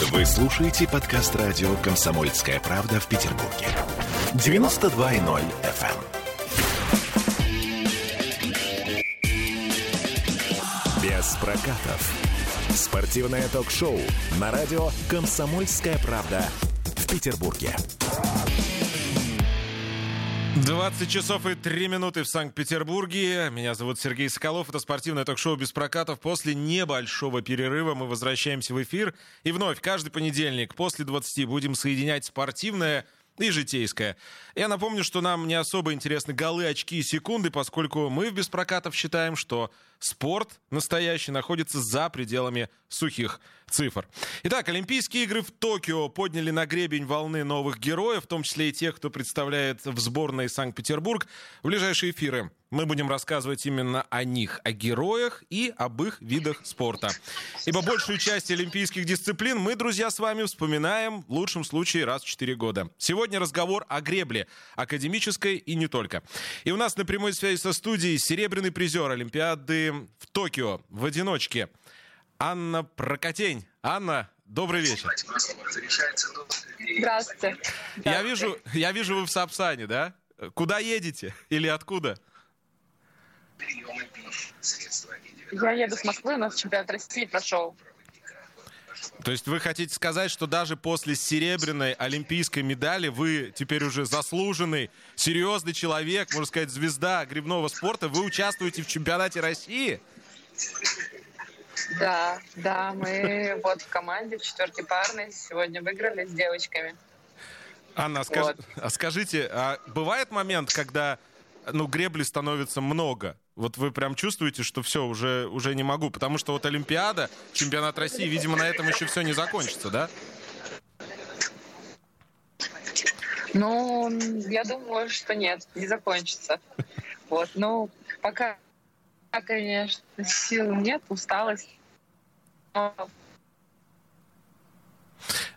Вы слушаете подкаст радио «Комсомольская правда» в Петербурге. 92.0 FM. Без прокатов. Спортивное ток-шоу на радио «Комсомольская правда» в Петербурге. 20 часов и 3 минуты в Санкт-Петербурге. Меня зовут Сергей Соколов. Это спортивное ток-шоу без прокатов. После небольшого перерыва мы возвращаемся в эфир. И вновь каждый понедельник после 20 будем соединять спортивное и житейское. Я напомню, что нам не особо интересны голы, очки и секунды, поскольку мы в Беспрокатов считаем, что спорт настоящий находится за пределами сухих цифр. Итак, Олимпийские игры в Токио подняли на гребень волны новых героев, в том числе и тех, кто представляет в сборной Санкт-Петербург. В ближайшие эфиры мы будем рассказывать именно о них, о героях и об их видах спорта. Ибо большую часть олимпийских дисциплин мы, друзья, с вами вспоминаем в лучшем случае раз в 4 года. Сегодня разговор о гребле, академической и не только. И у нас на прямой связи со студией серебряный призер Олимпиады в Токио в одиночке. Анна Прокотень. Анна, добрый вечер. Здравствуйте. Я вижу, я вижу, вы в Сапсане, да? Куда едете или откуда? Я еду с Москвы, у нас чемпионат России прошел. То есть вы хотите сказать, что даже после серебряной олимпийской медали вы теперь уже заслуженный, серьезный человек, можно сказать, звезда грибного спорта, вы участвуете в чемпионате России? Да, да, мы вот в команде в четвертой парной сегодня выиграли с девочками. Анна, а, скаж... Вот. а скажите, а бывает момент, когда ну, гребли становится много? Вот вы прям чувствуете, что все, уже, уже не могу. Потому что вот Олимпиада, чемпионат России, видимо, на этом еще все не закончится, да? Ну, я думаю, что нет, не закончится. Вот, ну, пока, конечно, сил нет, усталость. Но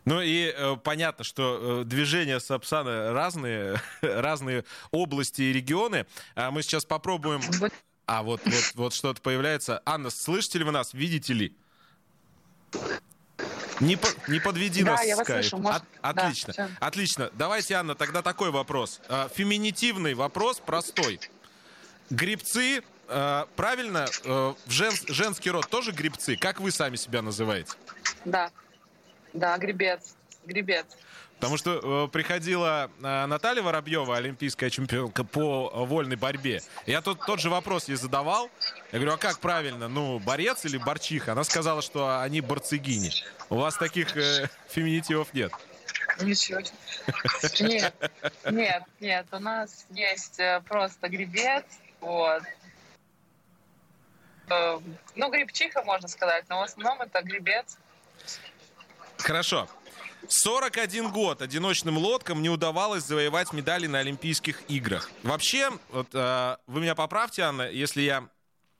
Ну и э, понятно, что э, движения Сапсана разные, разные области и регионы. А мы сейчас попробуем... А, вот, вот, вот что-то появляется. Анна, слышите ли вы нас? Видите ли? Не, по- не подведи Да, нас, я вас Скайп. слышу, может- От- да, отлично, всё. отлично. Давайте, Анна, тогда такой вопрос. А, Феминитивный вопрос, простой. Грибцы, э, правильно, э, в жен- женский род тоже грибцы? Как вы сами себя называете? да, да, гребец, гребец. Потому что э, приходила э, Наталья Воробьева, олимпийская чемпионка по вольной борьбе. Я тут тот же вопрос ей задавал. Я говорю, а как правильно? Ну, борец или борчиха? Она сказала, что они борцегини. У вас таких э, феминитивов нет. Ничего. Нет, нет, нет, у нас есть э, просто гребец, вот. Ну, грибчиха, можно сказать, но в основном это гребец. Хорошо. 41 год одиночным лодкам не удавалось завоевать медали на Олимпийских играх. Вообще, вот, э, вы меня поправьте, Анна, если я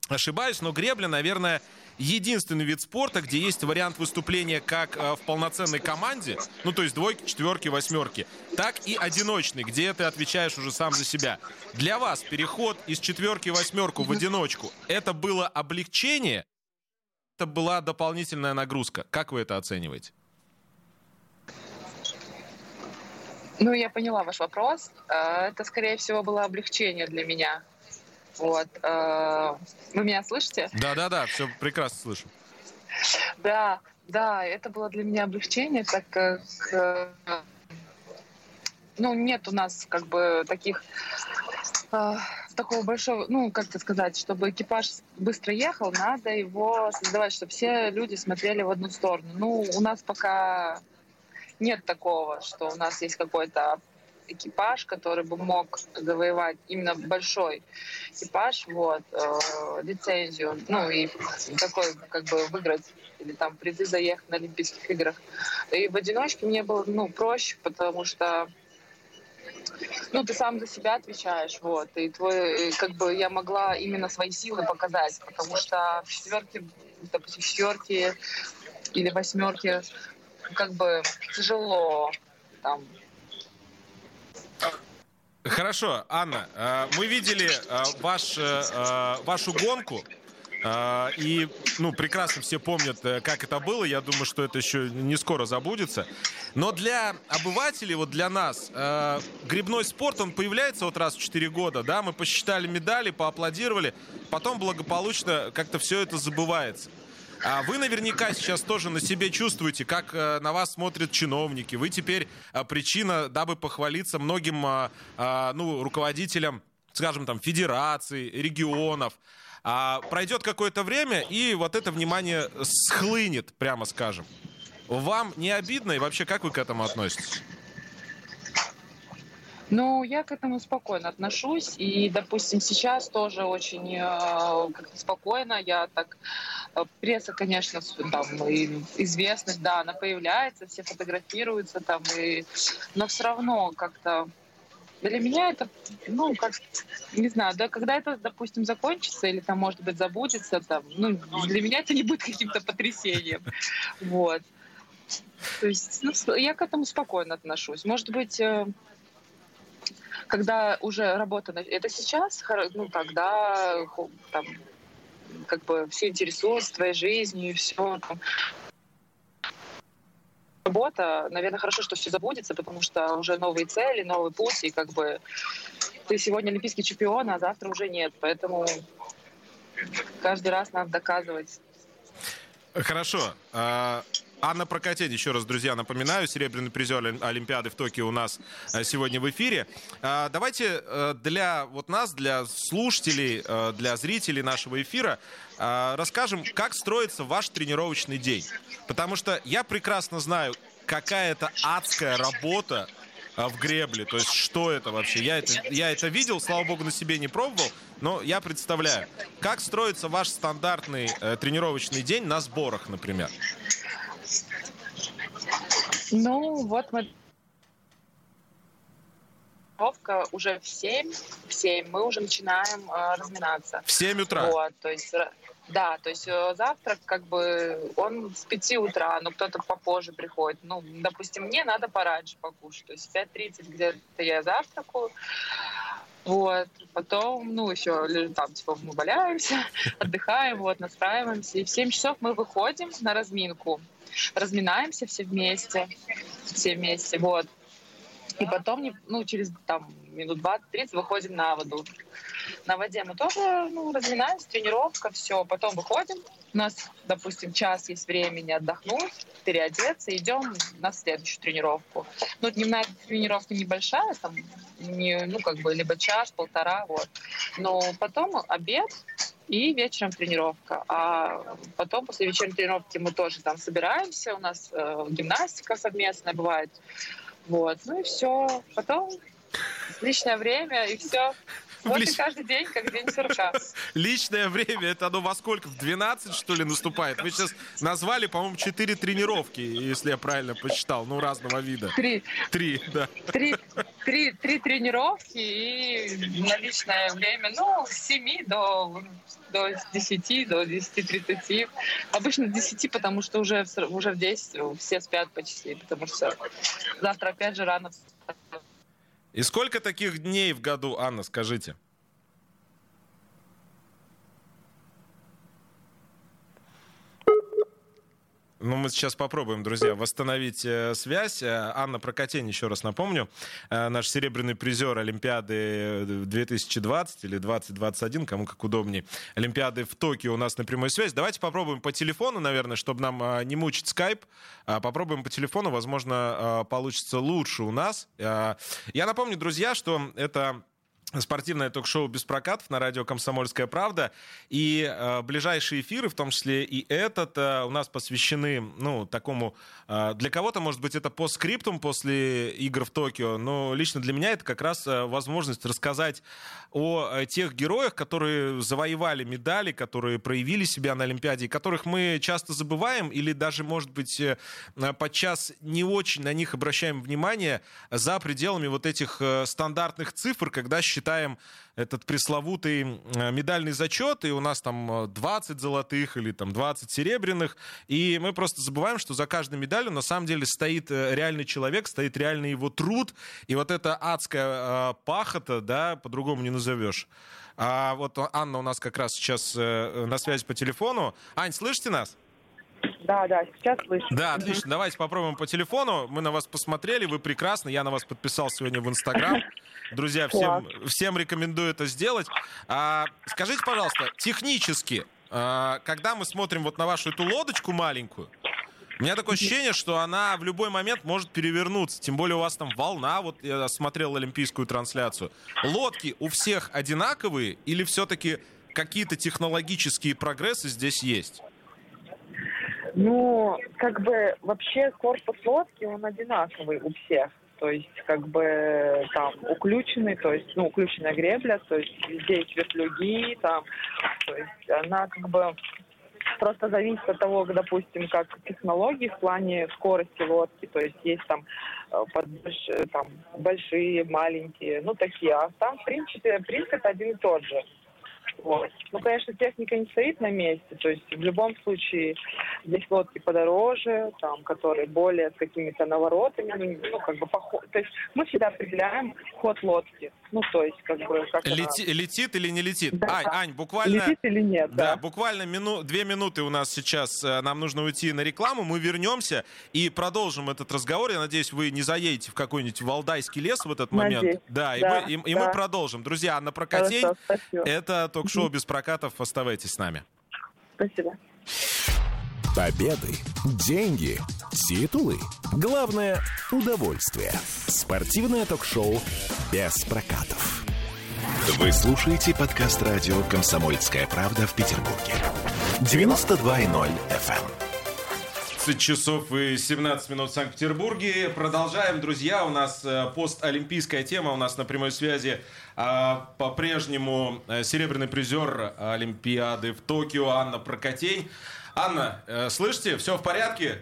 ошибаюсь, но гребля, наверное, единственный вид спорта, где есть вариант выступления как э, в полноценной команде, ну то есть двойки, четверки, восьмерки, так и одиночный, где ты отвечаешь уже сам за себя. Для вас переход из четверки в восьмерку в одиночку, это было облегчение, это была дополнительная нагрузка. Как вы это оцениваете? Ну, я поняла ваш вопрос. Э, Это, скорее всего, было облегчение для меня. Вот. э, Вы меня слышите? Да-да-да, все прекрасно слышу. Да, да, это было для меня облегчение, так как э, ну, нет у нас как бы таких э, такого большого, ну, как это сказать, чтобы экипаж быстро ехал, надо его создавать, чтобы все люди смотрели в одну сторону. Ну, у нас пока нет такого, что у нас есть какой-то экипаж, который бы мог завоевать именно большой экипаж, вот, э, лицензию, ну и такой как бы выиграть или там призы заехать на Олимпийских играх. И в одиночке мне было ну проще, потому что ну, ты сам за себя отвечаешь, вот, и твой, и как бы я могла именно свои силы показать, потому что в четверке, допустим, в четверке или восьмерке как бы тяжело там Хорошо, Анна, э, мы видели э, ваш, э, вашу гонку. И, ну, прекрасно все помнят, как это было. Я думаю, что это еще не скоро забудется. Но для обывателей, вот для нас, грибной спорт, он появляется вот раз в 4 года, да, мы посчитали медали, поаплодировали, потом благополучно как-то все это забывается. А вы наверняка сейчас тоже на себе чувствуете, как э, на вас смотрят чиновники. Вы теперь э, причина, дабы похвалиться многим э, ну, руководителям, скажем, там, федераций, регионов. А пройдет какое-то время, и вот это внимание схлынет, прямо скажем. Вам не обидно, и вообще как вы к этому относитесь? Ну, я к этому спокойно отношусь. И, допустим, сейчас тоже очень э, спокойно. Я так... Э, пресса, конечно, там, и известность, да, она появляется, все фотографируются там. И... Но все равно как-то для меня это, ну, как, не знаю, да, когда это, допустим, закончится или там, может быть, забудется, там, ну, для меня это не будет каким-то потрясением. Вот. То есть, ну, я к этому спокойно отношусь. Может быть, э, когда уже работа... Это сейчас, ну, когда там, как бы все интересуются твоей жизнью и все. Работа, наверное, хорошо, что все забудется, потому что уже новые цели, новый путь, и как бы ты сегодня олимпийский чемпион, а завтра уже нет. Поэтому каждый раз надо доказывать. Хорошо. А, Анна Прокатень, еще раз, друзья, напоминаю, серебряный призер Олимпиады в Токио у нас э, сегодня в эфире. А, давайте э, для вот нас, для слушателей, э, для зрителей нашего эфира расскажем, как строится ваш тренировочный день. Потому что я прекрасно знаю, какая это адская работа в гребле. То есть что это вообще? Я это, я это видел, слава богу, на себе не пробовал, но я представляю. Как строится ваш стандартный э, тренировочный день на сборах, например? Ну, вот мы тренировка уже в 7, в 7 мы уже начинаем э, разминаться. В 7 утра? Вот, то есть, да, то есть э, завтрак как бы он с 5 утра, но кто-то попозже приходит. Ну, допустим, мне надо пораньше покушать, то есть в 5.30 где-то я завтракаю. Вот, потом, ну, еще там, типа, мы валяемся, отдыхаем, вот, настраиваемся. И в 7 часов мы выходим на разминку разминаемся все вместе, все вместе, вот. И потом, ну, через там минут 20-30 выходим на воду. На воде мы тоже ну, разминаемся, тренировка, все. Потом выходим. У нас, допустим, час есть времени отдохнуть, переодеться, идем на следующую тренировку. Ну, дневная тренировка небольшая, там, не, ну, как бы, либо час, полтора, вот. Но потом обед, и вечером тренировка. А потом после вечерней тренировки мы тоже там собираемся, у нас э, гимнастика совместная бывает. Вот, ну и все. Потом личное время и все. Вот Лич... и каждый день, как день сурка. Личное время, это оно во сколько? В 12, что ли, наступает? Вы сейчас назвали, по-моему, 4 тренировки, если я правильно посчитал, ну, разного вида. Три. Три, да. Три, три, три тренировки и на личное время, ну, с 7 до, до 10, до 10-30. Обычно 10, потому что уже, уже в 10 все спят почти, потому что завтра опять же рано и сколько таких дней в году, Анна, скажите? Ну, мы сейчас попробуем, друзья, восстановить э, связь. Э, Анна Прокотень, еще раз напомню, э, наш серебряный призер Олимпиады 2020 или 2021, кому как удобнее, Олимпиады в Токио у нас на прямой связь. Давайте попробуем по телефону, наверное, чтобы нам не мучить скайп. Э, попробуем по телефону, возможно, получится лучше у нас. Я напомню, друзья, что это спортивное ток-шоу «Без прокатов» на радио «Комсомольская правда». И э, ближайшие эфиры, в том числе и этот, э, у нас посвящены, ну, такому... Э, для кого-то, может быть, это по скриптум после игр в Токио, но лично для меня это как раз э, возможность рассказать о э, тех героях, которые завоевали медали, которые проявили себя на Олимпиаде, которых мы часто забываем или даже, может быть, э, подчас не очень на них обращаем внимание за пределами вот этих э, стандартных цифр, когда считаем считаем этот пресловутый э, медальный зачет, и у нас там 20 э, золотых или там 20 серебряных, и мы просто забываем, что за каждой медалью на самом деле стоит э, реальный человек, стоит реальный его труд, и вот эта адская пахота, да, по-другому не назовешь, А вот Анна у нас как раз сейчас э, на связи по телефону. Ань, слышите нас? Да, да, сейчас слышу. Да, отлично. Давайте попробуем по телефону. Мы на вас посмотрели, вы прекрасны. Я на вас подписался сегодня в Инстаграм. Друзья, всем, всем рекомендую это сделать. А, скажите, пожалуйста, технически, а, когда мы смотрим вот на вашу эту лодочку маленькую, у меня такое ощущение, что она в любой момент может перевернуться. Тем более у вас там волна, вот я смотрел олимпийскую трансляцию. Лодки у всех одинаковые или все-таки какие-то технологические прогрессы здесь есть? Ну, как бы вообще корпус лодки, он одинаковый у всех. То есть, как бы там уключенный, то есть, ну, уключенная гребля, то есть здесь вертлюги, там, то есть она как бы просто зависит от того, допустим, как технологии в плане скорости лодки, то есть есть там, э, под, там большие, маленькие, ну такие, а там в принципе принцип один и тот же. Вот. Ну, конечно, техника не стоит на месте, то есть в любом случае здесь лодки подороже, там, которые более с какими-то наворотами, ну, как бы поход. То есть мы всегда определяем ход лодки. Ну, то есть, как бы... Как Лети, она... Летит или не летит? Да. Ань, Ань, буквально... Летит или нет, да. да. буквально мину... две минуты у нас сейчас, э, нам нужно уйти на рекламу, мы вернемся и продолжим этот разговор. Я надеюсь, вы не заедете в какой-нибудь Валдайский лес в этот момент. Надеюсь. Да, и, Да, мы, и, и да. мы продолжим. Друзья, Анна Прокатей, Хорошо, спасибо. это ток-шоу без прокатов. Оставайтесь с нами. Спасибо. Победы, деньги, титулы. Главное – удовольствие. Спортивное ток-шоу «Без прокатов». Вы слушаете подкаст радио «Комсомольская правда» в Петербурге. 92.0 FM. 15 часов и 17 минут в Санкт-Петербурге. Продолжаем, друзья. У нас э, постолимпийская тема. У нас на прямой связи а, по-прежнему э, серебряный призер Олимпиады в Токио Анна Прокотень. Анна, э, слышите, все в порядке?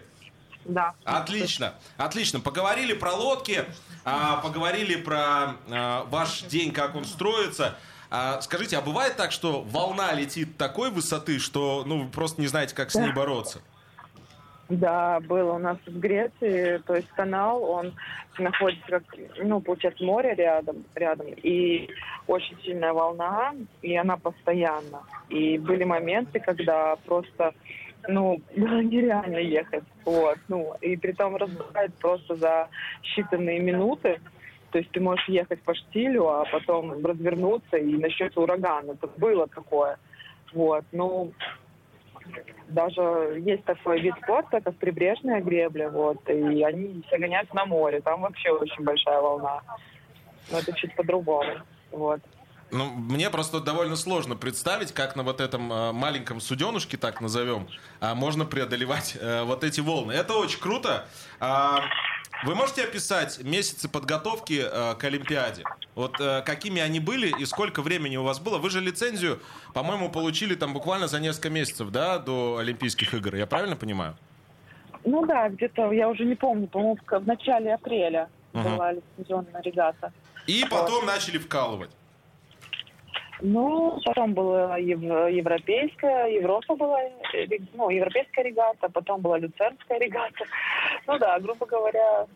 Да. Отлично, отлично. Поговорили про лодки, а, поговорили про а, ваш день, как он строится. А, Скажите, а бывает так, что волна летит такой высоты, что ну, вы просто не знаете, как с ней бороться? Да, было у нас в Греции, то есть канал, он находится, как, ну, получается, море рядом, рядом, и очень сильная волна, и она постоянно. И были моменты, когда просто, ну, было нереально ехать, вот, ну, и при том разбирает просто за считанные минуты, то есть ты можешь ехать по штилю, а потом развернуться и начнется ураган. Это было такое. Вот, ну, даже есть такой вид спорта, как прибрежная гребля, вот, и они все гоняют на море, там вообще очень большая волна. Но это чуть по-другому, вот. Ну, мне просто довольно сложно представить, как на вот этом э, маленьком суденушке, так назовем, а, можно преодолевать э, вот эти волны. Это очень круто. А, Вы можете описать месяцы подготовки э, к Олимпиаде? Вот э, какими они были и сколько времени у вас было? Вы же лицензию, по-моему, получили там буквально за несколько месяцев, да, до Олимпийских игр. Я правильно понимаю? Ну да, где-то, я уже не помню, по-моему, в, начале апреля Мгм. была лицензионная регата. И потом начали вкалывать. Ну, потом была ев- европейская, Европа была, э, ну, европейская регата, потом была люцернская регата. Ну да, грубо говоря,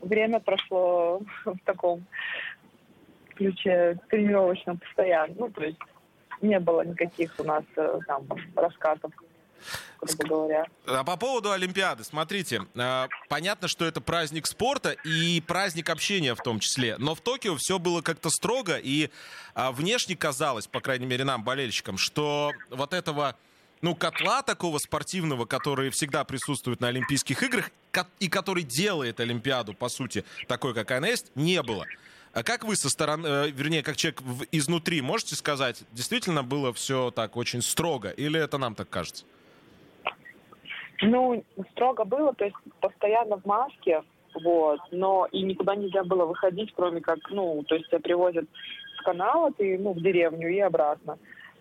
время прошло в таком ключе тренировочном постоянно. Ну, то есть не было никаких у нас э, там раскатов, грубо говоря. А по поводу Олимпиады, смотрите, э, понятно, что это праздник спорта и праздник общения в том числе, но в Токио все было как-то строго, и а, внешне казалось, по крайней мере нам, болельщикам, что вот этого ну, котла такого спортивного, который всегда присутствует на Олимпийских играх и который делает Олимпиаду, по сути, такой, какая она есть, не было. А как вы со стороны, э, вернее, как человек изнутри, можете сказать, действительно было все так очень строго, или это нам так кажется? Ну, строго было, то есть постоянно в маске, вот, но и никуда нельзя было выходить, кроме как, ну, то есть тебя привозят с канала, ты, ну, в деревню и обратно.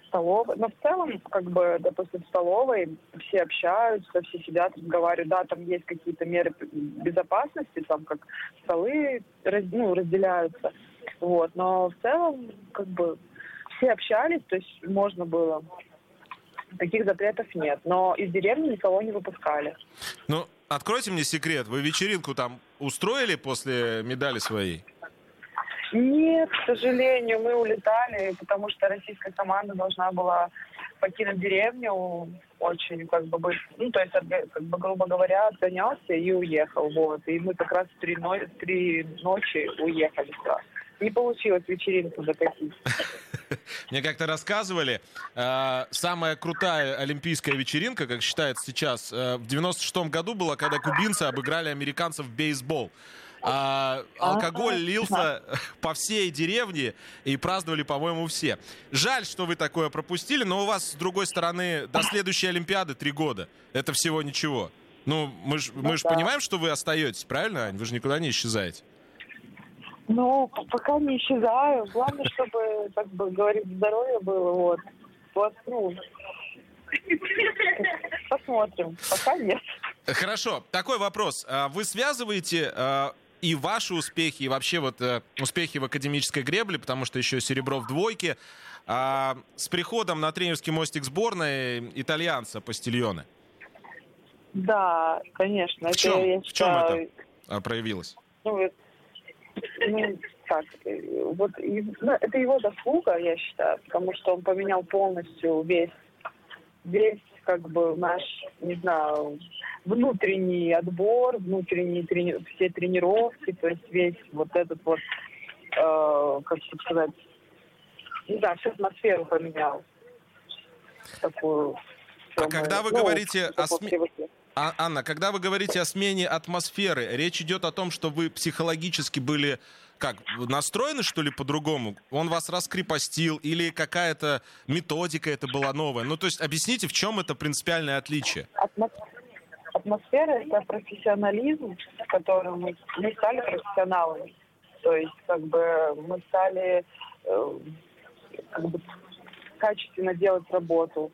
Столовая. Но в целом, как бы, допустим, в столовой все общаются, все сидят, разговаривают. Да, там есть какие-то меры безопасности, там как столы раз- ну, разделяются. Вот. Но в целом, как бы, все общались, то есть можно было. Таких запретов нет. Но из деревни никого не выпускали. Ну, откройте мне секрет. Вы вечеринку там устроили после медали своей? Нет, к сожалению, мы улетали, потому что российская команда должна была покинуть деревню очень, как бы, быстро. ну, то есть, как бы, грубо говоря, отгонялся и уехал, вот. И мы как раз три, но... три ночи уехали сразу. Не получилось вечеринку закатить. Мне как-то рассказывали, э, самая крутая олимпийская вечеринка, как считается сейчас, э, в 96-м году была, когда кубинцы обыграли американцев в бейсбол. А алкоголь лился по всей деревне и праздновали, по-моему, все. Жаль, что вы такое пропустили, но у вас, с другой стороны, до следующей Олимпиады три года. Это всего ничего. Ну, мы же мы ж ну понимаем, что вы остаетесь, правильно, Ань? Вы же никуда не исчезаете. Ну, пока не исчезаю. Главное, чтобы, как бы говорить, здоровье было. Вот. вот ну, посмотрим. Пока нет. Хорошо. Такой вопрос. А вы связываете а, и ваши успехи, и вообще вот э, успехи в академической гребле, потому что еще серебро в двойке, а, с приходом на тренерский мостик сборной итальянца Пастильоне? Да, конечно. В чем, это, я в чем это проявилось? Ну, ну, так, вот ну, это его заслуга, я считаю, потому что он поменял полностью весь, весь как бы наш, не знаю, внутренний отбор, внутренние трени... все тренировки, то есть весь вот этот вот, э, как сказать, не знаю, всю атмосферу поменял. Такую. А когда вы ну, говорите о сме... А, Анна, когда вы говорите о смене атмосферы, речь идет о том, что вы психологически были как, настроены, что ли, по-другому? Он вас раскрепостил или какая-то методика это была новая? Ну, то есть объясните, в чем это принципиальное отличие? Атмосфера — это профессионализм, в котором мы, мы стали профессионалами. То есть, как бы, мы стали э, как бы, качественно делать работу.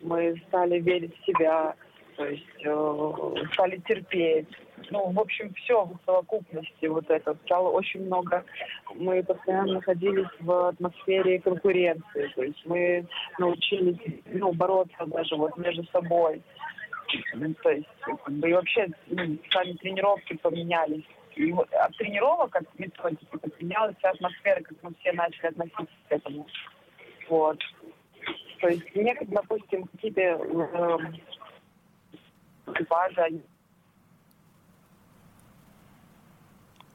Мы стали верить в себя, то есть э, стали терпеть. Ну, в общем, все в совокупности вот это. Стало очень много. Мы постоянно находились в атмосфере конкуренции. То есть мы научились ну, бороться даже вот между собой. То есть, как и вообще ну, сами тренировки поменялись. И вот от тренировок, от методики, поменялась вся атмосфера, как мы все начали относиться к этому. Вот. То есть некоторые, допустим, какие-то э, экипажи,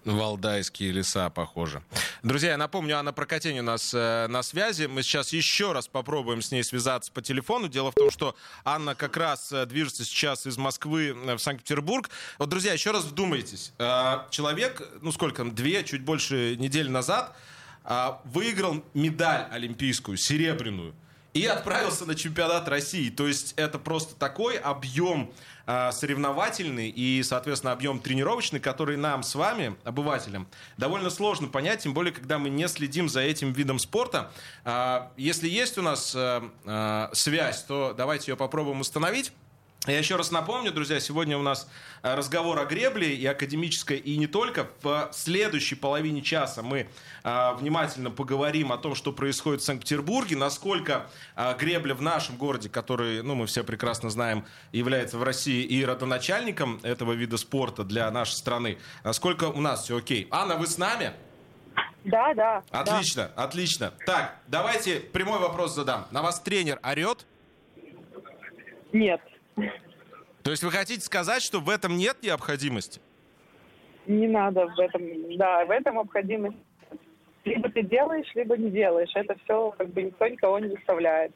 Валдайские леса, похоже. Друзья, я напомню, Анна Прокатень у нас э, на связи. Мы сейчас еще раз попробуем с ней связаться по телефону. Дело в том, что Анна как раз э, движется сейчас из Москвы э, в Санкт-Петербург. Вот, друзья, еще раз вдумайтесь. Э, человек, ну сколько, две, чуть больше недели назад э, выиграл медаль олимпийскую, серебряную и отправился на чемпионат России. То есть это просто такой объем э, соревновательный и, соответственно, объем тренировочный, который нам с вами, обывателям, довольно сложно понять, тем более, когда мы не следим за этим видом спорта. Э, если есть у нас э, связь, то давайте ее попробуем установить. Я еще раз напомню, друзья, сегодня у нас э, разговор о гребле и академической, и не только. В следующей половине часа мы э, внимательно поговорим о том, что происходит в Санкт-Петербурге, насколько э, гребля в нашем городе, который, ну, мы все прекрасно знаем, является в России и родоначальником этого вида спорта для нашей страны, насколько у нас все окей. Анна, вы с нами? Да, да. Отлично, да. отлично. Так, давайте прямой вопрос задам. На вас тренер орет? Нет. То есть вы хотите сказать, что в этом нет необходимости? Не надо в этом, да, в этом необходимость. Либо ты делаешь, либо не делаешь. Это все как бы никто никого не заставляет.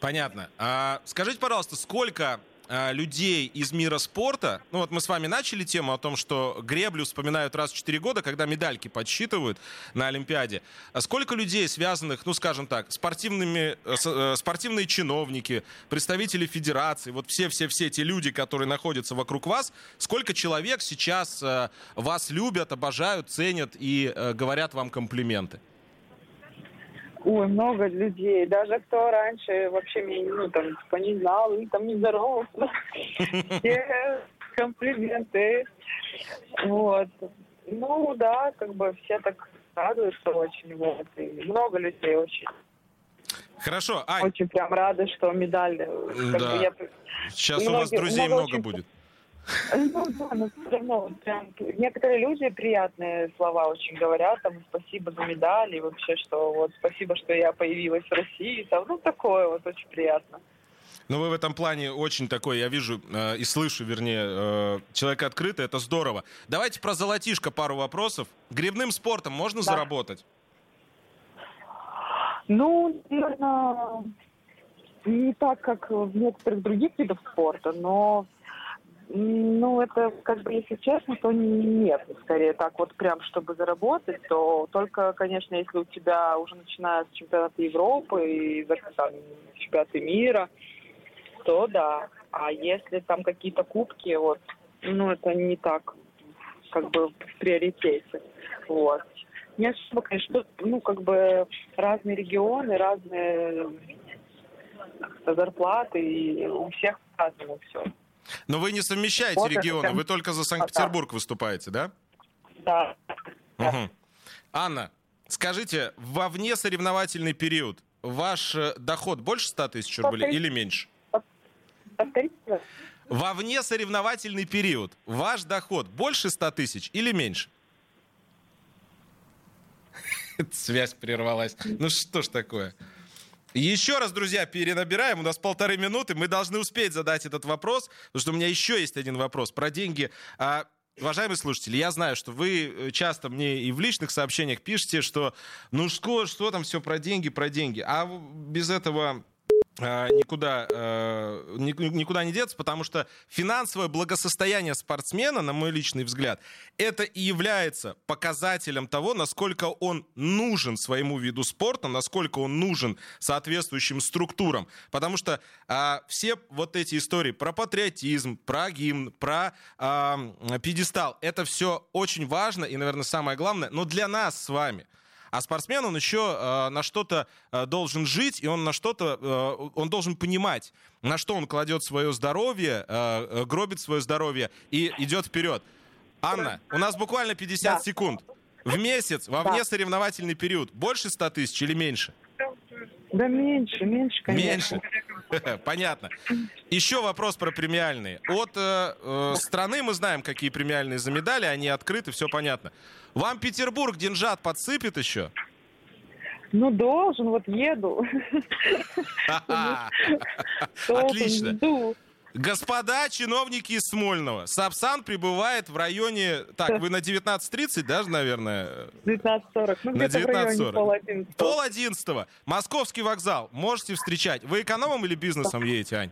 Понятно. А, скажите, пожалуйста, сколько людей из мира спорта. Ну вот мы с вами начали тему о том, что греблю вспоминают раз в 4 года, когда медальки подсчитывают на Олимпиаде. А сколько людей, связанных, ну скажем так, спортивными, э, э, спортивные чиновники, представители федерации, вот все-все-все те люди, которые находятся вокруг вас, сколько человек сейчас э, вас любят, обожают, ценят и говорят вам комплименты? Ой, много людей. Даже кто раньше вообще меня, ну, там, типа, не знал, и там не здоровался. Все комплименты. Вот. Ну, да, как бы все так радуются очень. Вот. И много людей очень. Хорошо, Ань. Очень прям рады, что медаль. Да. Я... Сейчас многие, у вас друзей много, много очень... будет. Ну да, но все равно прям некоторые люди приятные слова очень говорят, там спасибо за медаль и вообще, что вот спасибо, что я появилась в России, там, ну такое вот очень приятно. Ну, вы в этом плане очень такой, я вижу э, и слышу, вернее, э, человек открытый, это здорово. Давайте про золотишко пару вопросов. Грибным спортом можно Да. заработать? Ну, наверное, не так, как в некоторых других видах спорта, но ну, это, как бы, если честно, то нет. Скорее так вот прям, чтобы заработать, то только, конечно, если у тебя уже начиная с чемпионата Европы и чемпионаты мира, то да. А если там какие-то кубки, вот, ну, это не так, как бы, в приоритете. Вот. Не особо, конечно, ну, как бы разные регионы, разные зарплаты, и у всех по-разному все. Но вы не совмещаете Вот это регионы, прям- вы только за Санкт-Петербург выступаете, да? Да. Да. Мгм. Анна, скажите, во вне соревновательный период ваш э, доход больше 100 тысяч рублей Повторите. или меньше? Повторите. Во вне соревновательный период ваш доход больше 100 тысяч или меньше? Связь прервалась. Ну что ж такое? Еще раз, друзья, перенабираем. У нас полторы минуты. Мы должны успеть задать этот вопрос, потому что у меня еще есть один вопрос про деньги. А, Уважаемые слушатели, я знаю, что вы э, часто мне и в личных сообщениях пишете, что ну что, что там все про деньги, про деньги. А без этого никуда, э, ни- никуда не деться, потому что финансовое благосостояние спортсмена, на мой личный взгляд, это и является показателем того, насколько он нужен своему виду спорта, насколько он нужен соответствующим структурам. Потому что а, все вот эти истории про патриотизм, про гимн, про а, пьедестал, это все очень важно и, наверное, самое главное, но для нас с вами. А спортсмен, он еще э, на что-то э, должен жить, и он на что-то, э, он должен понимать, на что он кладет свое здоровье, э, э, гробит свое здоровье и идет вперед. Анна, у нас буквально 50 Да. секунд. В месяц, во Да. внесоревновательный период, больше 100 тысяч или меньше? Да меньше, меньше, конечно. Меньше. Понятно. Еще вопрос про премиальные. От э, э, страны мы знаем, какие премиальные за медали, они открыты, все понятно. Вам Петербург деньжат подсыпет еще? Ну, должен, вот еду. Отлично. Господа чиновники из Смольного, Сапсан прибывает в районе... Так, вы на 19.30, даже, наверное? 19.40. Ну, На где-то в районе 19:40. пол одиннадцатого. Пол одиннадцатого. Московский вокзал. Можете встречать. Вы экономом или бизнесом едете, Ань?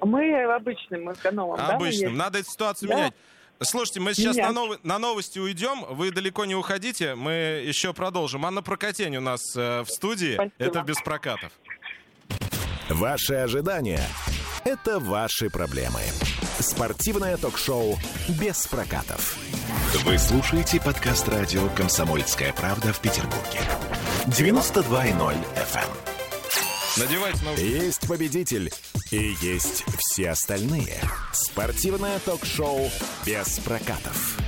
Мы обычным экономом, да, Обычным. едем? Надо эту ситуацию Да. менять. Слушайте, мы сейчас на, ново- на новости уйдем. Вы далеко не уходите. Мы еще продолжим. Анна Прокатень у нас э, в студии. Спасибо. Это без прокатов. Ваши ожидания – это ваши проблемы. Спортивное ток-шоу «Без прокатов». Вы слушаете подкаст радио «Комсомольская правда» в Петербурге. 92.0 FM. Надевайте наушники. Есть победитель и есть все остальные. Спортивное ток-шоу «Без прокатов».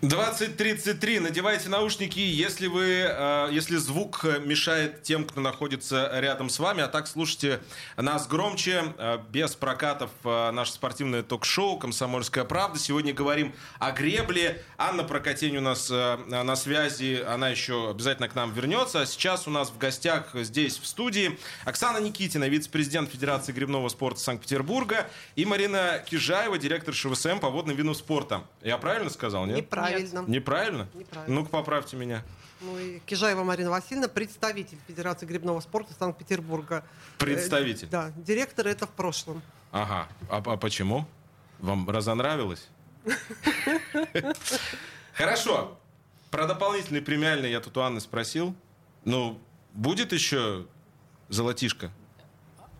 20.33. Надевайте наушники, если вы, э, если звук мешает тем, кто находится рядом с вами, а так слушайте нас громче, э, без прокатов, э, наше спортивное ток-шоу «Комсомольская правда». Сегодня говорим о гребле. Анна Прокатень у нас э, на связи, она еще обязательно к нам вернется. А сейчас у нас в гостях здесь, в студии, Оксана Никитина, вице-президент Федерации гребного спорта Санкт-Петербурга, и Марина Кижаева, директор ШВСМ по водным видам спорта. Я правильно сказал, нет? Неправильно. Неправильно? Неправильно. Ну-ка, поправьте меня. Ну и Кижаева Марина Васильевна, представитель Федерации гребного спорта Санкт-Петербурга. Представитель. Э, Да, директор это в прошлом. Ага. А, а почему? Вам разонравилось? Хорошо. Про дополнительный премиальный я тут у Анны спросил. Ну, будет еще золотишко?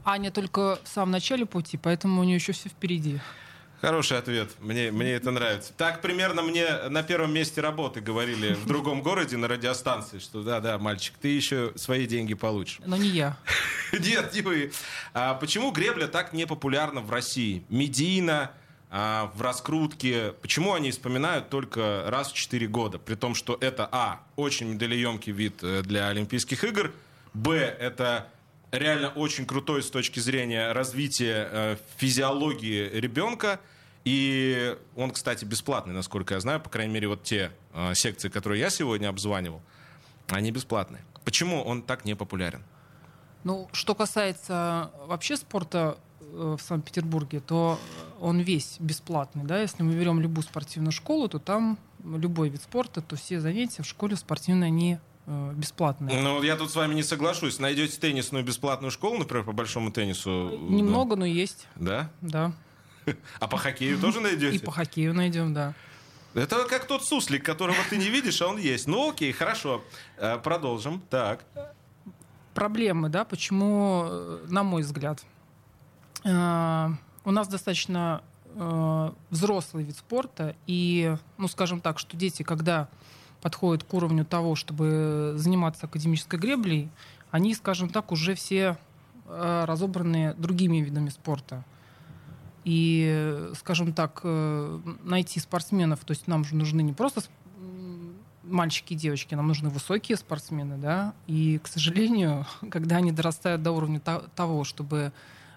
Аня только в самом начале пути, поэтому у нее еще все впереди. Хороший ответ. Мне, мне это нравится. Так примерно мне на первом месте работы говорили в другом городе на радиостанции, что да-да, мальчик, ты еще свои деньги получишь. Но не я. Нет, не вы. А почему гребля так не популярна в России? Медийно, а, в раскрутке. Почему они вспоминают только раз в 4 года? При том, что это, а, очень медалеемкий вид э, для Олимпийских игр, б, это реально очень крутой с точки зрения развития э, физиологии ребенка, И он, кстати, бесплатный, насколько я знаю. По крайней мере, вот те э, секции, которые я сегодня обзванивал, они бесплатные. Почему он так не популярен? Ну, что касается вообще спорта э, в Санкт-Петербурге, то он весь бесплатный. Да? Если мы берем любую спортивную школу, то там любой вид спорта, то все занятия в школе спортивные, они э, бесплатные. Ну, я тут с вами не соглашусь. Найдете теннисную бесплатную школу, например, по большому теннису? Немного, но есть. Да? Да. А по хоккею тоже найдете? И по хоккею найдем, да. Это как тот суслик, которого ты не видишь, а он есть. Ну окей, хорошо. Э, Продолжим. Так. Проблемы, да, почему, э, на мой взгляд, э, у нас достаточно э, взрослый вид спорта, и, ну, скажем так, что дети, когда подходят к уровню того, чтобы заниматься академической греблей, они, скажем так, уже все э, разобраны другими видами спорта. И, скажем так, э, найти спортсменов, то есть нам же нужны не просто мальчики и девочки, нам нужны высокие спортсмены, да, и, к сожалению, когда они дорастают до уровня то- того, чтобы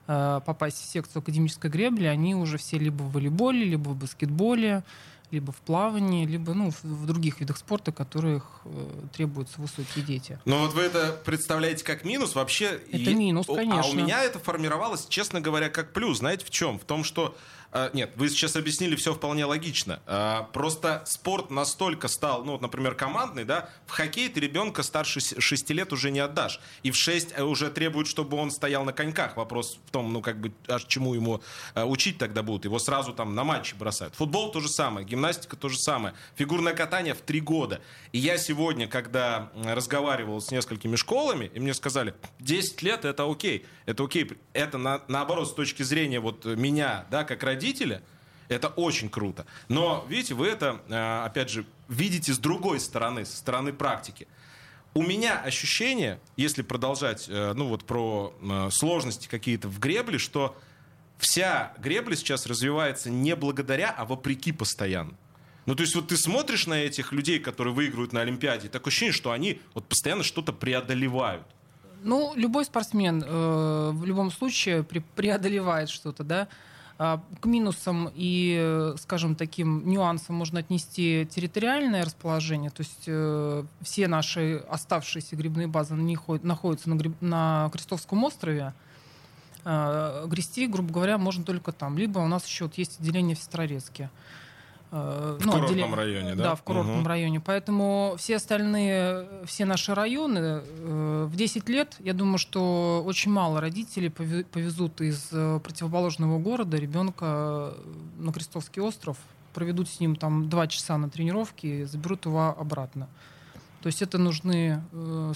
э, попасть в секцию академической гребли, они уже все либо в волейболе, либо в баскетболе, либо в плавании, либо ну, в, других видах спорта, которых э, требуются высокие дети. Но вот вы это представляете как минус вообще? Это и- минус, о- А у конечно. меня это формировалось, честно говоря, как плюс. Знаете в чем? В том, что э, нет, вы сейчас объяснили все вполне логично. Э, Просто спорт настолько стал, ну, вот, например, командный, да, в хоккей ты ребенка старше 6 лет уже не отдашь. И в 6 уже требуют, чтобы он стоял на коньках. Вопрос в том, ну, как бы, аж чему ему э, учить тогда будут. Его сразу там на матчи бросают. Футбол то же самое, гимнастика то же самое. Фигурное катание в 3 года. И я сегодня, когда разговаривал с несколькими школами, и мне сказали, 10 лет это окей. Это окей. Это на- наоборот, с точки зрения вот меня, да, как родителя, это очень круто. Но, видите, вы это, э, опять же, видите с другой стороны, со стороны практики. У меня ощущение, если продолжать, э, ну вот про э, сложности какие-то в гребле, что вся гребля сейчас развивается не благодаря, а вопреки постоянно. Ну, то есть вот ты смотришь на этих людей, которые выигрывают на Олимпиаде, и такое ощущение, что они вот постоянно что-то преодолевают. Ну, любой спортсмен э, в любом случае пре- преодолевает что-то, да. А, К минусам и, скажем, таким нюансам можно отнести территориальное расположение. То есть э, все наши оставшиеся грибные базы они ходят- находятся на, гриб- на Крестовском острове. Э, Грести, грубо говоря, можно только там. Либо у нас еще вот есть отделение в Сестрорецке. Э, В ну, курортном отделение- районе, да? Да, в курортном Мгм. районе. Поэтому все остальные, все наши районы э, в 10 лет, я думаю, что очень мало родителей пове- повезут из э, противоположного города ребенка на Крестовский остров, проведут с ним там два часа на тренировке и заберут его обратно. То есть это нужны,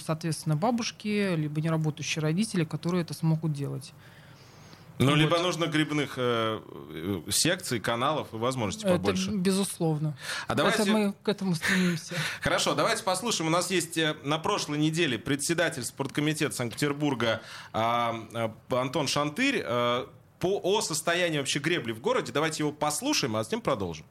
соответственно, бабушки, либо неработающие родители, которые это смогут делать. Ну, Вот. либо нужно грибных э, э, секций, каналов и возможностей побольше. Это безусловно. А давайте... Это мы к этому стремимся. Хорошо, давайте послушаем. У нас есть э, на прошлой неделе председатель спорткомитета Санкт-Петербурга а, Антон Шантырь а, по, о состоянии вообще гребли в городе. Давайте его послушаем, а затем продолжим.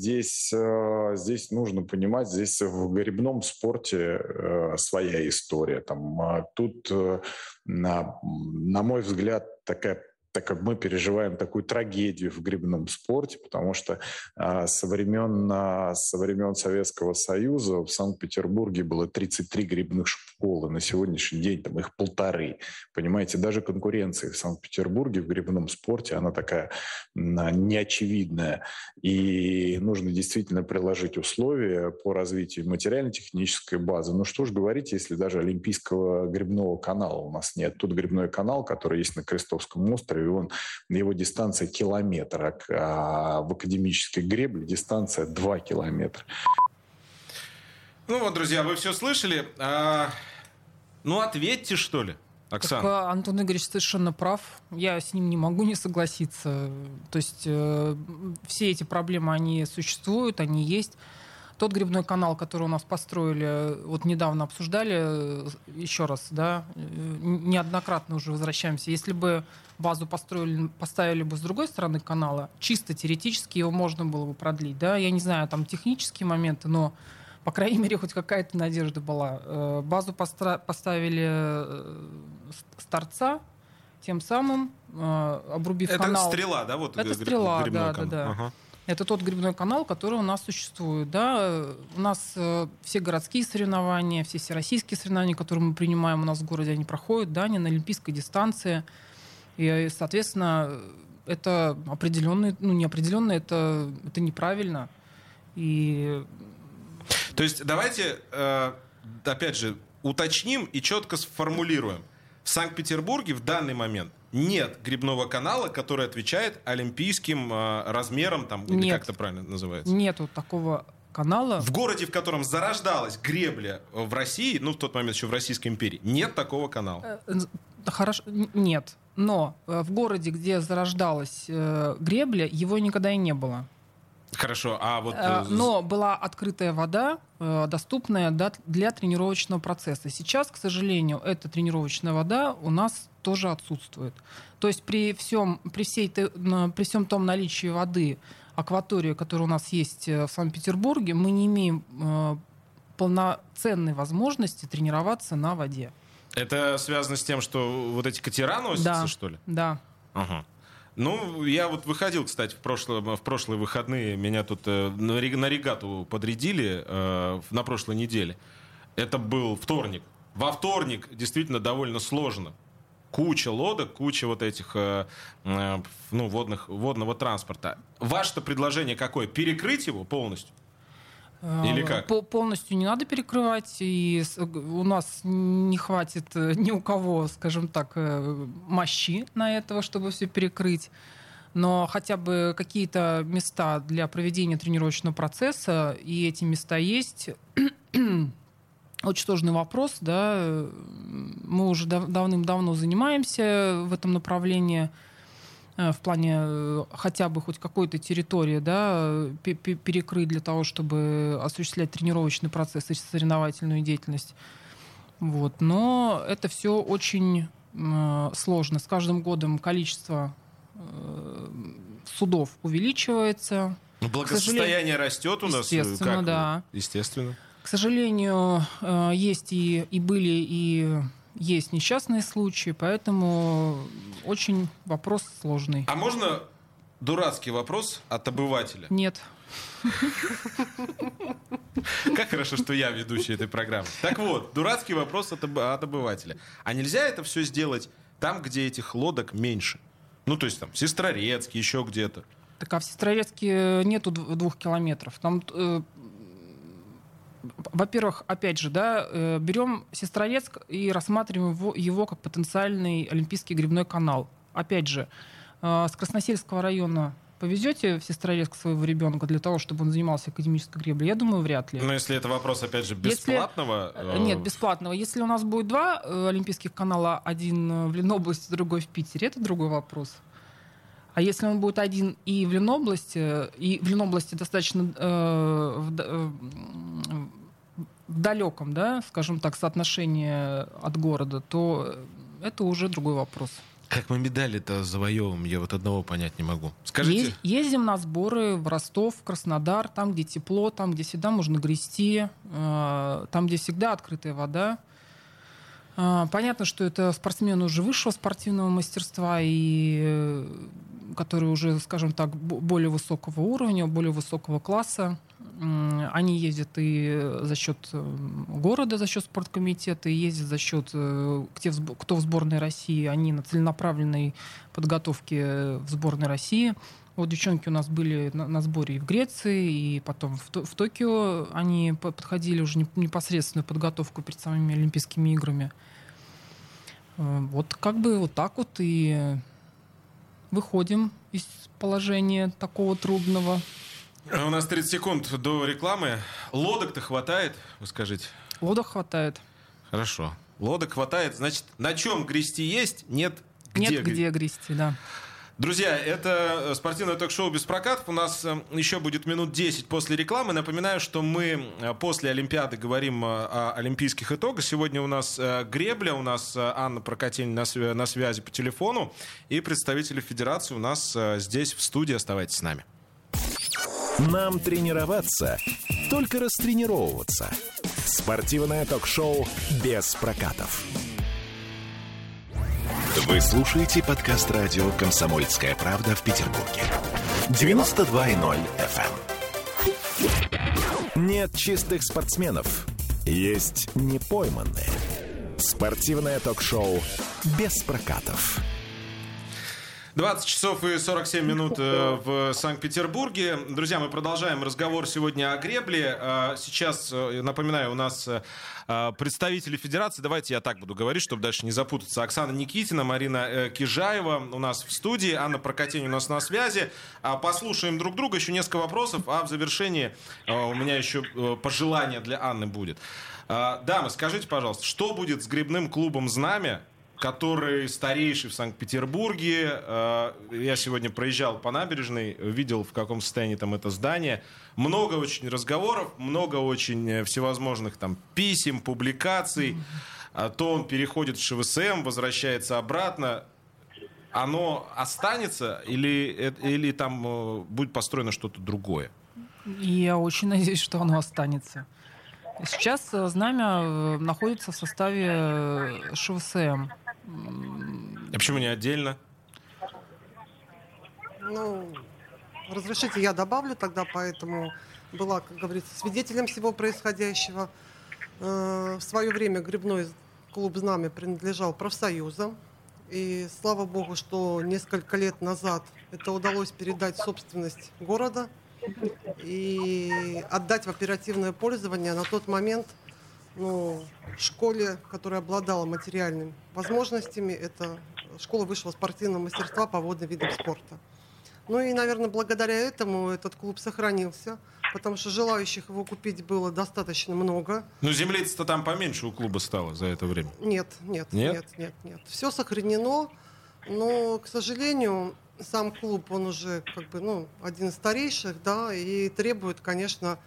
Здесь, э, здесь нужно понимать, здесь в грибном спорте э, своя история. Там, а тут, э, на, на мой взгляд, такая так как мы переживаем такую трагедию в грибном спорте, потому что а, со, времен, а, со времен Советского Союза в Санкт-Петербурге было 33 грибных школы, на сегодняшний день там их полторы. Понимаете, даже конкуренция в Санкт-Петербурге в грибном спорте, она такая м, неочевидная. И нужно действительно приложить условия по развитию материально-технической базы. Ну что ж говорить, если даже Олимпийского грибного канала у нас нет. Тут грибной канал, который есть на Крестовском острове, он, его дистанция километр, а в академической гребле дистанция 2 километра. Ну вот, друзья, вы все слышали. А, ну, ответьте, что ли, Оксана. Так, а, Антон Игоревич совершенно прав. Я с ним не могу не согласиться. То есть э, все эти проблемы, они существуют, они есть. Тот грибной канал, который у нас построили, вот недавно обсуждали, э, еще раз, да, э, неоднократно уже возвращаемся. Если бы базу построили, поставили бы с другой стороны канала, чисто теоретически его можно было бы продлить, да. Я не знаю, там технические моменты, но по крайней мере, хоть какая-то надежда была. Э, Базу постра- поставили с торца, тем самым обрубив Это канал. стрела, да? Вот Это стрела, да, да, канал. да. Ага. Это тот грибной канал, который у нас существует. Да? У нас э, все городские соревнования, все всероссийские соревнования, которые мы принимаем у нас в городе, они проходят, да, они на олимпийской дистанции. И, соответственно, это определенные, ну, неопределенные, это, это неправильно. И То есть давайте, э, опять же, уточним и четко сформулируем. В Санкт-Петербурге в данный момент нет грибного канала, который отвечает олимпийским э, размерам, там, или Нет. как это правильно называется? нету такого канала. В городе, в котором зарождалась гребля в России, ну, в тот момент еще в Российской империи, нет такого канала. Э, э, Хорошо, нет. Но э, в городе, где зарождалась э, гребля, его никогда и не было. Хорошо, а вот... Э, э, Но была открытая вода, э, доступная для тренировочного процесса. Сейчас, к сожалению, эта тренировочная вода у нас тоже отсутствует. То есть при всем, при всей, при всем том наличии воды, акватории, которая у нас есть э, в Санкт-Петербурге, мы не имеем э, полноценной возможности тренироваться на воде. Это связано с тем, что вот эти катера носятся, Да. что ли? Да. Ага. Ну, я вот выходил, кстати, в прошлые, в прошлые выходные. Меня тут э, на на регату подрядили э, на прошлой неделе. Это был вторник. Во вторник действительно довольно сложно. Куча лодок, куча вот этих э, э, ну, водных, водного транспорта. Ваше-то предложение какое? Перекрыть его полностью? Или Э, как? по- полностью не надо перекрывать, и у нас не хватит ни у кого, скажем так, мощи на этого, чтобы все перекрыть. Но хотя бы какие-то места для проведения тренировочного процесса, и эти места есть. Очень сложный вопрос, да. Мы уже дав- давным-давно занимаемся в этом направлении э, в плане э, хотя бы хоть какой-то территории, да, пе- пе- перекрыть для того, чтобы осуществлять тренировочный процесс и соревновательную деятельность. Вот. Но это все очень э, сложно. С каждым годом количество э, судов увеличивается. Ну, Благосостояние растет у нас. э, Естественно, как? да. Естественно. К сожалению, э, есть и, и были, и есть несчастные случаи, поэтому очень вопрос сложный. А можно дурацкий вопрос от обывателя? Нет. Как хорошо, что я ведущий этой программы. Так вот, дурацкий вопрос от, об- от обывателя. А нельзя это все сделать там, где этих лодок меньше? Ну, то есть там Сестрорецк, еще где-то. Так а в Сестрорецке нету дв- двух километров. Там, э, во-первых, опять же, да, э, берем Сестрорецк и рассматриваем его, его как потенциальный олимпийский грибной канал. Опять же, э, с Красносельского района повезете в Сестрорецк своего ребенка для того, чтобы он занимался академической греблей? Я думаю, вряд ли. Но если это вопрос, опять же, бесплатного... Э, э, Нет, бесплатного. Если у нас будет два олимпийских канала, один в Ленобласти, другой в Питере, это другой вопрос. А если он будет один и в Ленобласти, и в Ленобласти достаточно э, в, э, в далеком, да, скажем так, соотношение от города, то это уже другой вопрос. Как мы медали-то завоевываем, я вот одного понять не могу. Скажите, Е- Ездим на сборы в Ростов, в Краснодар, там, где тепло, там, где всегда можно грести, э, там, где всегда открытая вода. Э, Понятно, что это спортсмены уже высшего спортивного мастерства и которые уже, скажем так, бо- более высокого уровня, более высокого класса. Они ездят и за счет э, города, за счет спорткомитета, и ездят за счет э, кто в сборной России. Они на целенаправленной подготовке в сборной России. Вот девчонки у нас были на, на сборе и в Греции, и потом в, в Токио они по- подходили уже не- непосредственную подготовку перед самыми Олимпийскими играми. Э, Вот как бы вот так вот и выходим из положения такого трудного. у нас 30 секунд до рекламы. Лодок-то хватает, вы скажите? Лодок хватает. Хорошо. Лодок хватает, значит, на чем грести есть, нет где. Нет где грести, да. Друзья, это э, спортивное ток-шоу без прокатов. У нас э, еще будет минут 10 после рекламы. Напоминаю, что мы э, после Олимпиады говорим о олимпийских итогах. Сегодня у нас гребля, у нас Анна Прокатень на, свя- на связи по телефону. И представители федерации у нас здесь в студии. Оставайтесь с нами. Нам тренироваться, только растренировываться. Спортивное ток-шоу без прокатов. Вы слушаете подкаст радио «Комсомольская правда» в Петербурге. 92.0 FM. эм. Нет чистых спортсменов. Есть непойманные. Спортивное ток-шоу «Без прокатов». 20 часов и 47 минут э, в Санкт-Петербурге. Друзья, мы продолжаем разговор сегодня о гребле. А, сейчас, э, напоминаю, у нас э, представители Федерации, давайте я так буду говорить, чтобы дальше не запутаться. Оксана Никитина, Марина Кижаева у нас в студии, Анна Прокатень у нас на связи. А, послушаем друг друга, еще несколько вопросов, а в завершении у меня еще пожелание для Анны будет. Дамы, скажите, пожалуйста, что будет с грибным клубом «Знамя» который старейший в Санкт-Петербурге. Э, я сегодня проезжал по набережной, видел, в каком состоянии там это здание. Много очень разговоров, много очень всевозможных там писем, публикаций. А то он переходит в ШВСМ, возвращается обратно. Оно останется или, э, или там э, будет построено что-то другое? Я очень надеюсь, что оно останется. Сейчас знамя находится в составе ШВСМ. А почему не отдельно? Ну, разрешите, я добавлю тогда, поэтому была, как говорится, свидетелем всего происходящего. Э, в свое время грибной клуб «Знамя» принадлежал профсоюзам. И слава богу, что несколько лет назад это удалось передать собственность города и отдать в оперативное пользование. На тот момент – ну, школе, которая обладала материальными возможностями. Это школа высшего спортивного мастерства по водным видам спорта. Ну и, наверное, благодаря этому этот клуб сохранился, потому что желающих его купить было достаточно много. Ну, землиц-то там поменьше у клуба стало за это время. Нет, нет, нет, нет, нет. нет. Все сохранено, но, к сожалению, сам клуб, он уже как бы, ну, один из старейших, да, и требует, конечно,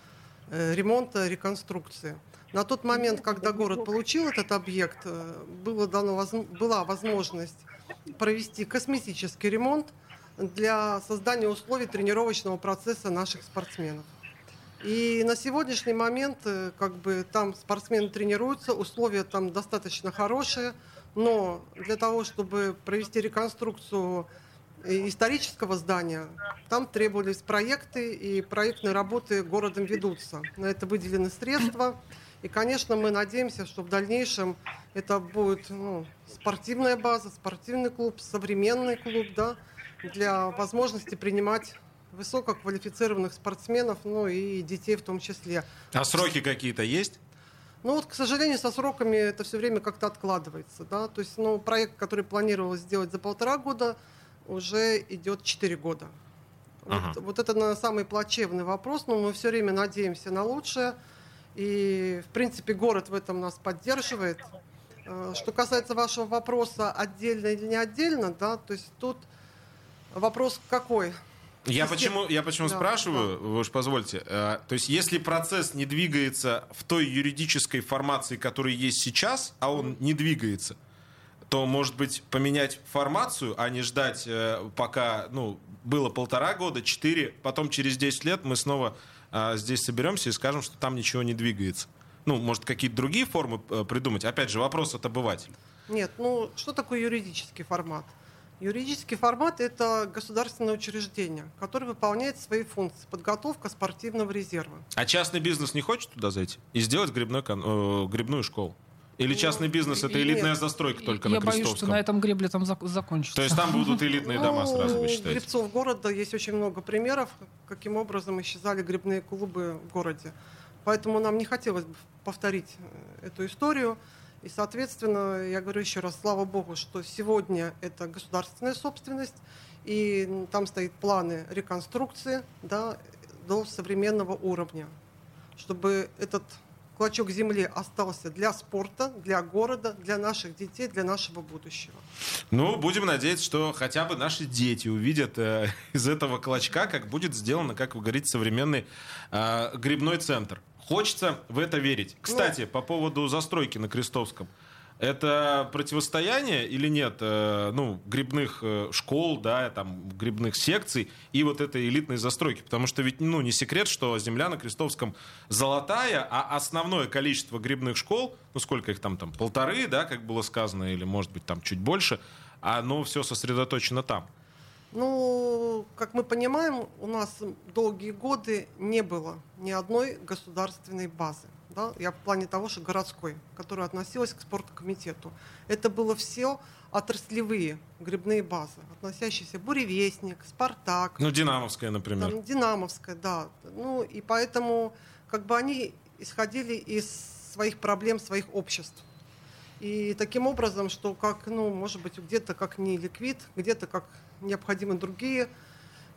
э, ремонта, реконструкции. На тот момент, когда город получил этот объект, э, было дано, была возможность провести косметический ремонт для создания условий тренировочного процесса наших спортсменов. И на сегодняшний момент э, как бы там спортсмены тренируются, условия там достаточно хорошие, но для того, чтобы провести реконструкцию исторического здания, там требовались проекты, и проектные работы городом ведутся. На это выделены средства. И, конечно, мы надеемся, что в дальнейшем это будет ну, спортивная база, спортивный клуб, современный клуб, да, для возможности принимать высококвалифицированных спортсменов, ну и детей в том числе. А сроки какие-то есть? Ну вот, к сожалению, со сроками это все время как-то откладывается, да, то есть, ну, проект, который планировалось сделать за полтора года, уже идет четыре года. Ага. Вот, вот это на самый плачевный вопрос, но мы все время надеемся на лучшее. И, в принципе, город в этом нас поддерживает. Э, что касается вашего вопроса, отдельно или не отдельно, да, то есть тут вопрос какой? Я почему, я почему да, спрашиваю, да. вы уж позвольте. Э, то есть, если процесс не двигается в той юридической формации, которая есть сейчас, а он не двигается, то, может быть, поменять формацию, а не ждать, э, пока ну, было полтора года, четыре, потом через 10 лет мы снова здесь соберемся и скажем, что там ничего не двигается. Ну, может, какие-то другие формы э, придумать? Опять же, вопрос от обывателя. Нет, ну, что такое юридический формат? Юридический формат – это государственное учреждение, которое выполняет свои функции. Подготовка спортивного резерва. А частный бизнес не хочет туда зайти и сделать грибной, э, грибную школу? Или ну, частный бизнес это элитная застройка только я на Крестовском? Я боюсь, что на этом гребле там закончится. То есть там будут элитные дома ну, сразу, вы считаете? Грибцов города есть очень много примеров, каким образом исчезали грибные клубы в городе. Поэтому нам не хотелось бы повторить э, эту историю. И, соответственно, я говорю еще раз, слава богу, что сегодня это государственная собственность, и там стоят планы реконструкции да, до современного уровня, чтобы этот клочок земли остался для спорта, для города, для наших детей, для нашего будущего. Ну, будем надеяться, что хотя бы наши дети увидят э, из этого клочка, как будет сделано, как вы говорите, современный э, грибной центр. Хочется в это верить. Ну, Кстати, ну, по поводу застройки на Крестовском. Это противостояние или нет, э, ну, грибных э, школ, да, там, грибных секций и вот этой элитной застройки? Потому что ведь, ну, не секрет, что земля на Крестовском золотая, а основное количество грибных школ, ну, сколько их там, там, полторы, да, как было сказано, или, может быть, там чуть больше, оно все сосредоточено там? Ну, как мы понимаем, у нас долгие годы не было ни одной государственной базы. Да? Я в плане того, что городской, которая относилась к спорткомитету. Это было все отраслевые грибные базы, относящиеся Буревестник, Спартак. Ну, Динамовская, например. Там, Динамовская, да. Ну, и поэтому как бы они исходили из своих проблем, своих обществ. И таким образом, что как, ну, может быть, где-то как не ликвид, где-то как необходимы другие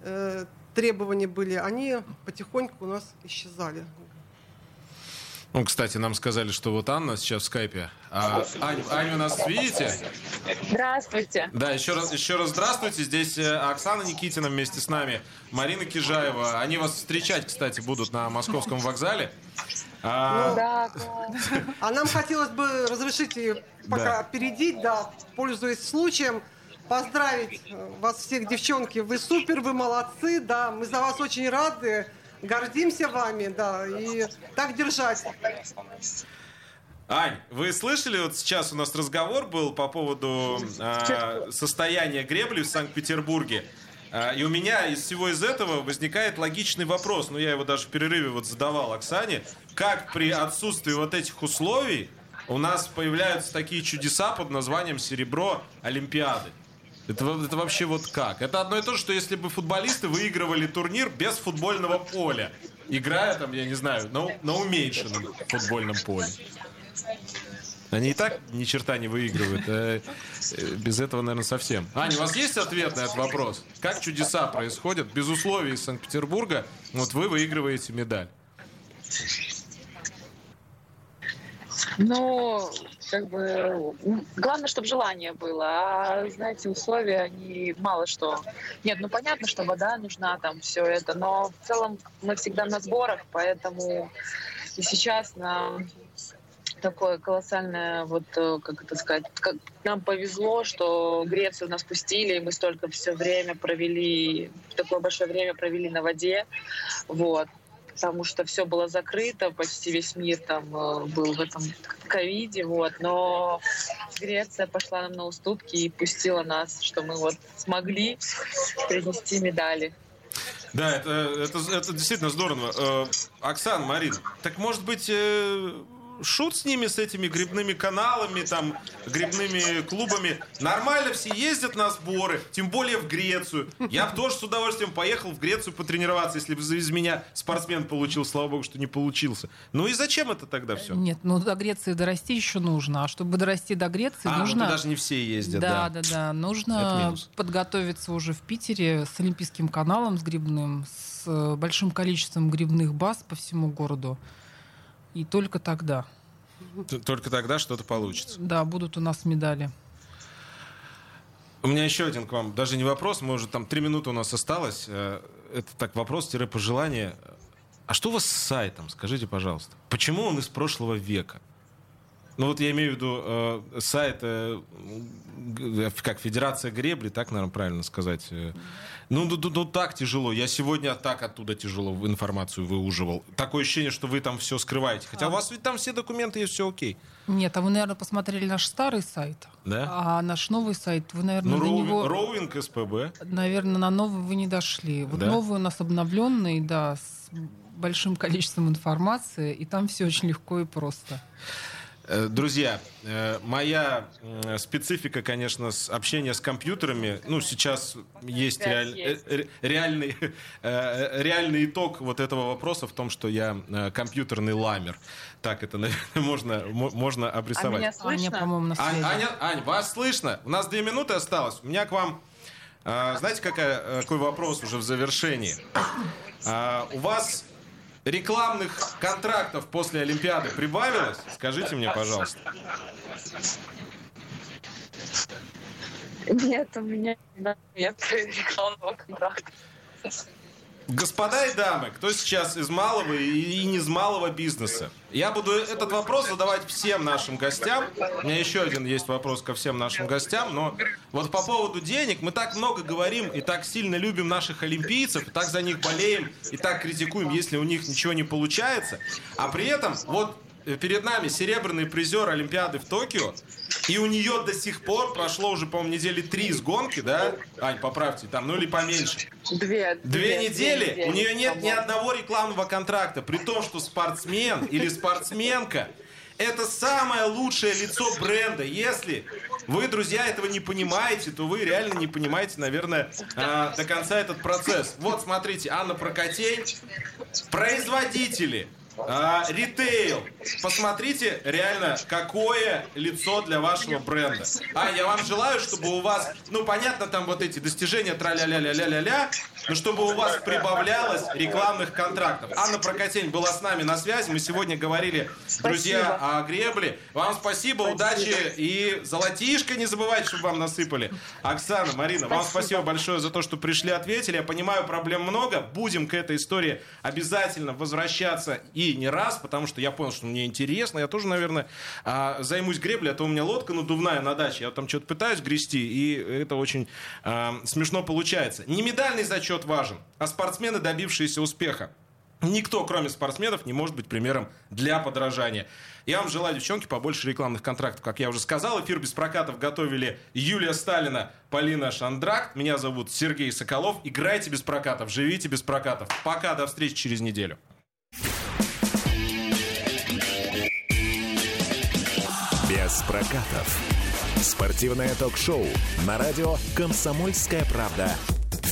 э, требования были, они потихоньку у нас исчезали. Ну, кстати, нам сказали, что вот Анна сейчас в скайпе. А, Ань, Аню нас видите? Здравствуйте. Да, еще раз, еще раз здравствуйте. Здесь э, Оксана Никитина вместе с нами, Марина Кижаева. Они вас встречать, кстати, будут на московском вокзале. А... Да, а нам хотелось бы, разрешите пока да. опередить, да, пользуясь случаем, поздравить вас всех, девчонки. Вы супер, вы молодцы, да, мы за вас очень рады гордимся вами, да, и так держать. Ань, вы слышали, вот сейчас у нас разговор был по поводу э, состояния гребли в Санкт-Петербурге. Э, и у меня из всего из этого возникает логичный вопрос, ну я его даже в перерыве вот задавал Оксане, как при отсутствии вот этих условий у нас появляются такие чудеса под названием «Серебро Олимпиады». Это, это вообще вот как? Это одно и то же, что если бы футболисты выигрывали турнир без футбольного поля, играя там, я не знаю, на, на уменьшенном футбольном поле. Они и так ни черта не выигрывают. А без этого, наверное, совсем. Аня, у вас есть ответ на этот вопрос? Как чудеса происходят? Без условий из Санкт-Петербурга вот вы выигрываете медаль. Ну, как бы, главное, чтобы желание было, а, знаете, условия, они мало что. Нет, ну понятно, что вода нужна, там все это, но в целом мы всегда на сборах, поэтому и сейчас на такое колоссальное, вот, э, как это сказать, как нам повезло, что Грецию нас пустили, и мы столько все время провели, такое большое время провели на воде, вот потому что все было закрыто, почти весь мир там э, был в этом ковиде, вот. Но Греция пошла нам на уступки и пустила нас, что мы вот смогли принести медали. Да, это, это, это действительно здорово. Э, Оксана, Марин, так может быть э, шут с ними, с этими грибными каналами, там, грибными клубами. Нормально все ездят на сборы, тем более в Грецию. Я бы тоже с удовольствием поехал в Грецию потренироваться, если бы из меня спортсмен получил, слава богу, что не получился. Ну и зачем это тогда все? Нет, ну до Греции дорасти еще нужно, а чтобы дорасти до Греции, а, нужно... Ну, даже не все ездят, да. Да, да, да, нужно подготовиться уже в Питере с Олимпийским каналом, с грибным, с большим количеством грибных баз по всему городу. И только тогда. Только тогда что-то получится. Да, будут у нас медали. У меня еще один к вам, даже не вопрос, мы уже там три минуты у нас осталось. Э, это так вопрос-пожелание. А что у вас с сайтом, скажите, пожалуйста? Почему он из прошлого века? Ну вот я имею в виду э, сайт, э, как Федерация гребли, так, наверное, правильно сказать. Э. Ну, ну, ну, ну, так тяжело. Я сегодня так оттуда тяжело информацию выуживал. Такое ощущение, что вы там все скрываете. Хотя а. у вас ведь там все документы есть, все окей. Нет, а вы, наверное, посмотрели наш старый сайт. Да? А наш новый сайт, вы, наверное, ну, до роу... него... Роуинг СПБ. Наверное, на новый вы не дошли. Вот да? новый у нас обновленный, да, с большим количеством информации, и там все очень легко и просто. Э, друзья, э, моя специфика, конечно, с общения с компьютерами. Ну, сейчас есть, реаль... есть. Э, реальный, реальный итог вот этого вопроса в том, что я компьютерный ламер. Так это, наверное, можно, можно обрисовать. А меня слышно? Аня, по-моему, на связи. Аня, Ань, вас слышно? У нас две минуты осталось. У меня к вам, знаете, какая, какой вопрос уже в завершении? У вас рекламных контрактов после Олимпиады прибавилось? Скажите мне, пожалуйста. Нет, у меня нет рекламного контракта. Господа и дамы, кто сейчас из малого и не из малого бизнеса? Я буду этот вопрос задавать всем нашим гостям. У меня еще один есть вопрос ко всем нашим гостям, но вот по поводу денег мы так много говорим и так сильно любим наших олимпийцев, и так за них болеем, и так критикуем, если у них ничего не получается. А при этом вот перед нами серебряный призер Олимпиады в Токио, И у нее до сих пор прошло уже, по-моему, недели три с гонки, да? Ань, поправьте, там, ну или поменьше. Две. Две, недели, две у нее нет ни одного рекламного контракта, при том, что спортсмен или спортсменка это самое лучшее лицо бренда. Если вы, друзья, этого не понимаете, то вы реально не понимаете, наверное, а, до конца этот процесс. Вот, смотрите, Анна Прокотей, производители, а, ритейл. Посмотрите реально, какое лицо для вашего бренда. А я вам желаю, чтобы у вас, ну понятно, там вот эти достижения тра-ля-ля-ля-ля-ля-ля, но чтобы у вас прибавлялось рекламных контрактов. Анна Прокотень была с нами на связи. Мы сегодня говорили, друзья, о гребле. Вам спасибо, удачи и золотишко не забывайте, чтобы вам насыпали. Оксана, Марина, вам спасибо большое за то, что пришли, ответили. Я понимаю, проблем много. Будем к этой истории обязательно возвращаться и не раз, потому что я понял, что мне интересно. Я тоже, наверное, а, займусь греблей, а то у меня лодка надувная на даче. Я там что-то пытаюсь грести, и это очень а, смешно получается. Не медальный зачет важен, а спортсмены, добившиеся успеха. Никто, кроме спортсменов, не может быть примером для подражания. Я вам желаю, девчонки, побольше рекламных контрактов, как я уже сказал. Эфир без прокатов готовили Юлия Сталина, Полина Шандрак. Меня зовут Сергей Соколов. Играйте без прокатов, живите без прокатов. Пока, до встречи через неделю. Без прокатов. Спортивное ток-шоу на радио «Комсомольская правда»